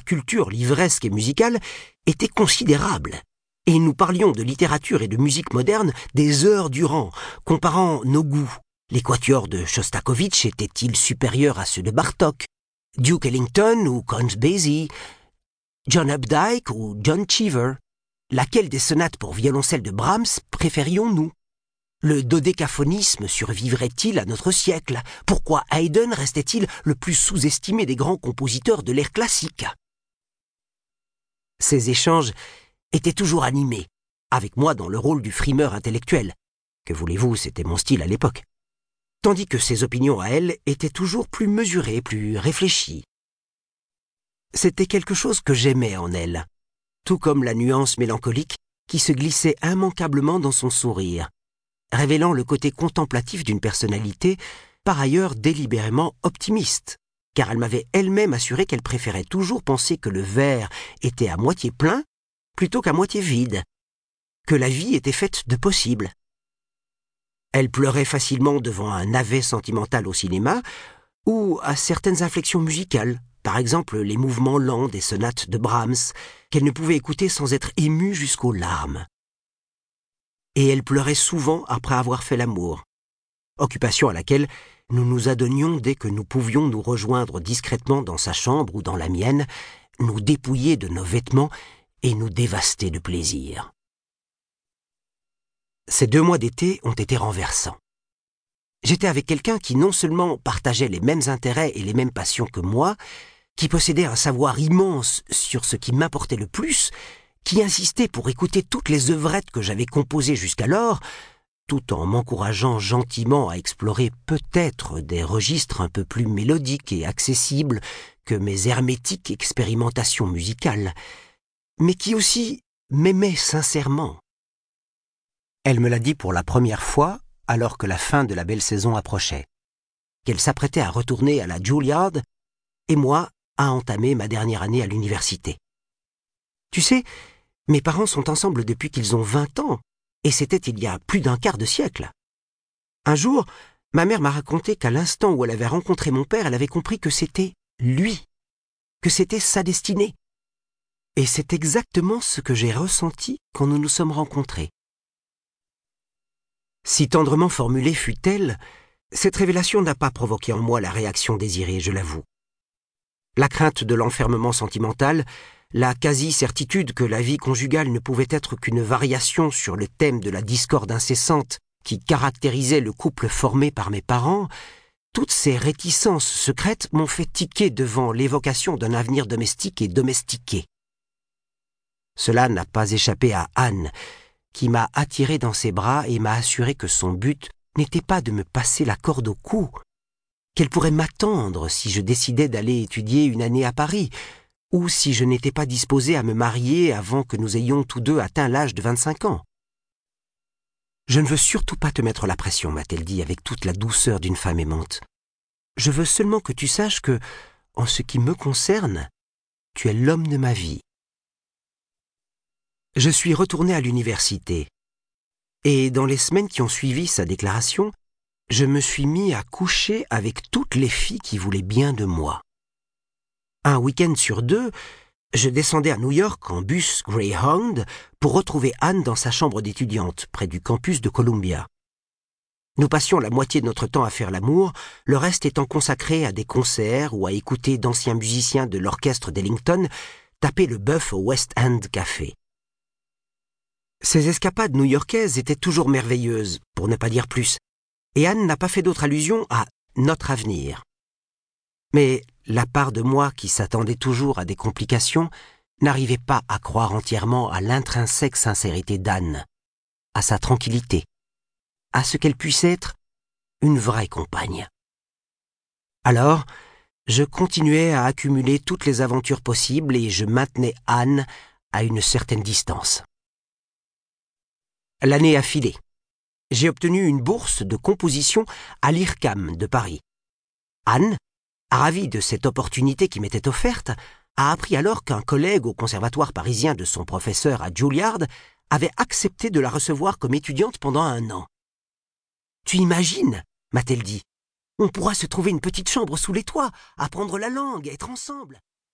culture livresque et musicale était considérable. Et nous parlions de littérature et de musique moderne des heures durant, comparant nos goûts. Les quatuors de Shostakovich étaient-ils supérieurs à ceux de Bartok Duke Ellington ou Count Basie John Updike ou John Cheever? Laquelle des sonates pour violoncelle de Brahms préférions-nous? Le dodécaphonisme survivrait-il à notre siècle? Pourquoi Haydn restait-il le plus sous-estimé des grands compositeurs de l'ère classique? Ces échanges étaient toujours animés, avec moi dans le rôle du frimeur intellectuel. Que voulez-vous, c'était mon style à l'époque. Tandis que ses opinions à elle étaient toujours plus mesurées, plus réfléchies. C'était quelque chose que j'aimais en elle, tout comme la nuance mélancolique qui se glissait immanquablement dans son sourire, révélant le côté contemplatif d'une personnalité par ailleurs délibérément optimiste, car elle m'avait elle-même assuré qu'elle préférait toujours penser que le verre était à moitié plein plutôt qu'à moitié vide, que la vie était faite de possibles. Elle pleurait facilement devant un navet sentimental au cinéma ou à certaines inflexions musicales par exemple les mouvements lents des sonates de Brahms, qu'elle ne pouvait écouter sans être émue jusqu'aux larmes. Et elle pleurait souvent après avoir fait l'amour, occupation à laquelle nous nous adonnions dès que nous pouvions nous rejoindre discrètement dans sa chambre ou dans la mienne, nous dépouiller de nos vêtements et nous dévaster de plaisir. Ces deux mois d'été ont été renversants. J'étais avec quelqu'un qui non seulement partageait les mêmes intérêts et les mêmes passions que moi, qui possédait un savoir immense sur ce qui m'importait le plus, qui insistait pour écouter toutes les œuvrettes que j'avais composées jusqu'alors, tout en m'encourageant gentiment à explorer peut-être des registres un peu plus mélodiques et accessibles que mes hermétiques expérimentations musicales, mais qui aussi m'aimait sincèrement. Elle me l'a dit pour la première fois alors que la fin de la belle saison approchait, qu'elle s'apprêtait à retourner à la Juilliard, et moi à entamer ma dernière année à l'université. Tu sais, mes parents sont ensemble depuis qu'ils ont vingt ans, et c'était il y a plus d'un quart de siècle. Un jour, ma mère m'a raconté qu'à l'instant où elle avait rencontré mon père, elle avait compris que c'était lui, que c'était sa destinée. Et c'est exactement ce que j'ai ressenti quand nous nous sommes rencontrés. Si tendrement formulée fut-elle, cette révélation n'a pas provoqué en moi la réaction désirée, je l'avoue la crainte de l'enfermement sentimental, la quasi-certitude que la vie conjugale ne pouvait être qu'une variation sur le thème de la discorde incessante qui caractérisait le couple formé par mes parents, toutes ces réticences secrètes m'ont fait tiquer devant l'évocation d'un avenir domestique et domestiqué. Cela n'a pas échappé à Anne, qui m'a attiré dans ses bras et m'a assuré que son but n'était pas de me passer la corde au cou, qu'elle pourrait m'attendre si je décidais d'aller étudier une année à Paris, ou si je n'étais pas disposé à me marier avant que nous ayons tous deux atteint l'âge de vingt-cinq ans. Je ne veux surtout pas te mettre la pression, m'a-t-elle dit avec toute la douceur d'une femme aimante. Je veux seulement que tu saches que, en ce qui me concerne, tu es l'homme de ma vie. Je suis retourné à l'université, et dans les semaines qui ont suivi sa déclaration, je me suis mis à coucher avec toutes les filles qui voulaient bien de moi. Un week-end sur deux, je descendais à New York en bus Greyhound pour retrouver Anne dans sa chambre d'étudiante près du campus de Columbia. Nous passions la moitié de notre temps à faire l'amour, le reste étant consacré à des concerts ou à écouter d'anciens musiciens de l'orchestre d'Ellington taper le bœuf au West End Café. Ces escapades new-yorkaises étaient toujours merveilleuses, pour ne pas dire plus, et Anne n'a pas fait d'autre allusion à notre avenir. Mais la part de moi qui s'attendait toujours à des complications n'arrivait pas à croire entièrement à l'intrinsèque sincérité d'Anne, à sa tranquillité, à ce qu'elle puisse être une vraie compagne. Alors, je continuais à accumuler toutes les aventures possibles et je maintenais Anne à une certaine distance. L'année a filé j'ai obtenu une bourse de composition à l'IRCAM de Paris. Anne, ravie de cette opportunité qui m'était offerte, a appris alors qu'un collègue au conservatoire parisien de son professeur à Juilliard avait accepté de la recevoir comme étudiante pendant un an. Tu imagines, m'a-t-elle dit, on pourra se trouver une petite chambre sous les toits, apprendre la langue, être ensemble.